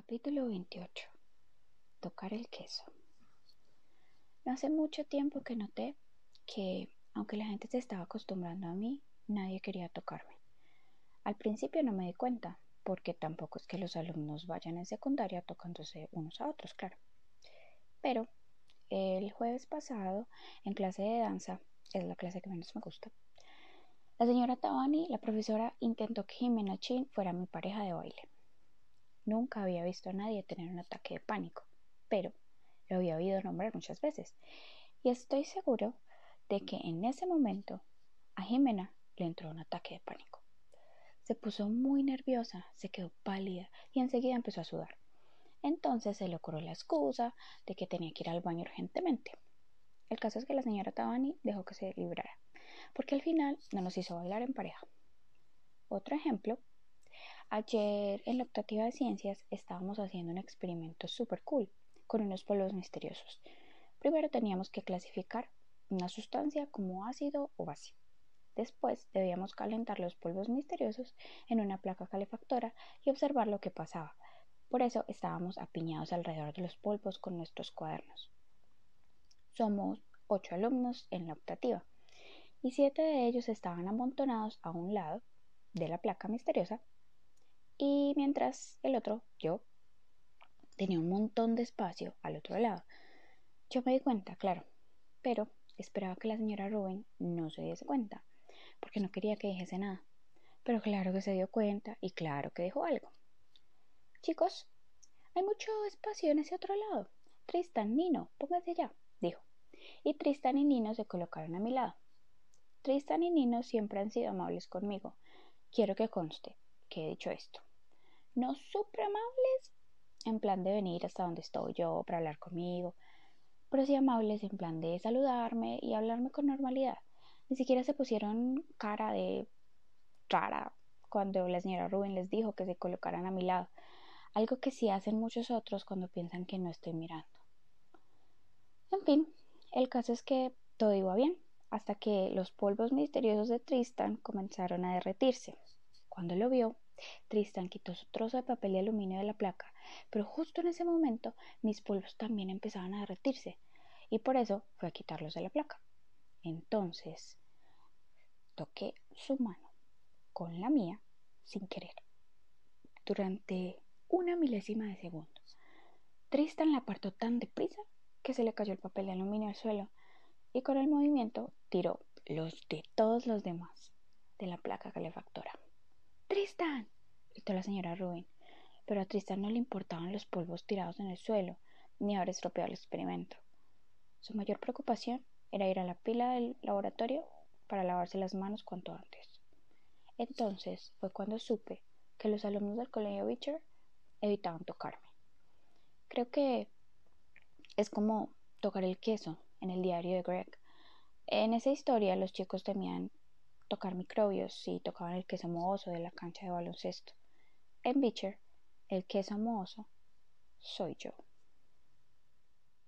Capítulo 28. Tocar el queso. No hace mucho tiempo que noté que, aunque la gente se estaba acostumbrando a mí, nadie quería tocarme. Al principio no me di cuenta, porque tampoco es que los alumnos vayan en secundaria tocándose unos a otros, claro. Pero el jueves pasado, en clase de danza, es la clase que menos me gusta, la señora Tabani, la profesora, intentó que Jimena Chin fuera mi pareja de baile. Nunca había visto a nadie tener un ataque de pánico, pero lo había oído nombrar muchas veces. Y estoy seguro de que en ese momento a Jimena le entró un ataque de pánico. Se puso muy nerviosa, se quedó pálida y enseguida empezó a sudar. Entonces se le ocurrió la excusa de que tenía que ir al baño urgentemente. El caso es que la señora Tabani dejó que se librara, porque al final no nos hizo bailar en pareja. Otro ejemplo Ayer en la optativa de ciencias estábamos haciendo un experimento super cool con unos polvos misteriosos. Primero teníamos que clasificar una sustancia como ácido o base. Después debíamos calentar los polvos misteriosos en una placa calefactora y observar lo que pasaba. Por eso estábamos apiñados alrededor de los polvos con nuestros cuadernos. Somos ocho alumnos en la optativa y siete de ellos estaban amontonados a un lado de la placa misteriosa y mientras el otro, yo, tenía un montón de espacio al otro lado. Yo me di cuenta, claro, pero esperaba que la señora Rubén no se diese cuenta, porque no quería que dijese nada. Pero claro que se dio cuenta y claro que dijo algo. Chicos, hay mucho espacio en ese otro lado. Tristan, Nino, pónganse ya, dijo. Y Tristan y Nino se colocaron a mi lado. Tristan y Nino siempre han sido amables conmigo. Quiero que conste que he dicho esto no súper amables, en plan de venir hasta donde estoy yo para hablar conmigo, pero sí amables en plan de saludarme y hablarme con normalidad. Ni siquiera se pusieron cara de rara cuando la señora Rubén les dijo que se colocaran a mi lado, algo que sí hacen muchos otros cuando piensan que no estoy mirando. En fin, el caso es que todo iba bien, hasta que los polvos misteriosos de Tristan comenzaron a derretirse. Cuando lo vio, Tristan quitó su trozo de papel de aluminio de la placa, pero justo en ese momento mis polvos también empezaban a derretirse, y por eso fue a quitarlos de la placa. Entonces toqué su mano con la mía sin querer. Durante una milésima de segundo. Tristan la apartó tan deprisa que se le cayó el papel de aluminio al suelo y con el movimiento tiró los de todos los demás de la placa calefactora. Tristan, gritó la señora Rubin. Pero a Tristan no le importaban los polvos tirados en el suelo, ni haber estropeado el experimento. Su mayor preocupación era ir a la pila del laboratorio para lavarse las manos cuanto antes. Entonces fue cuando supe que los alumnos del colegio Beecher evitaban tocarme. Creo que es como tocar el queso en el diario de Greg. En esa historia los chicos temían tocar microbios y tocaban el queso mohoso de la cancha de baloncesto. En Beecher, el queso mohoso soy yo.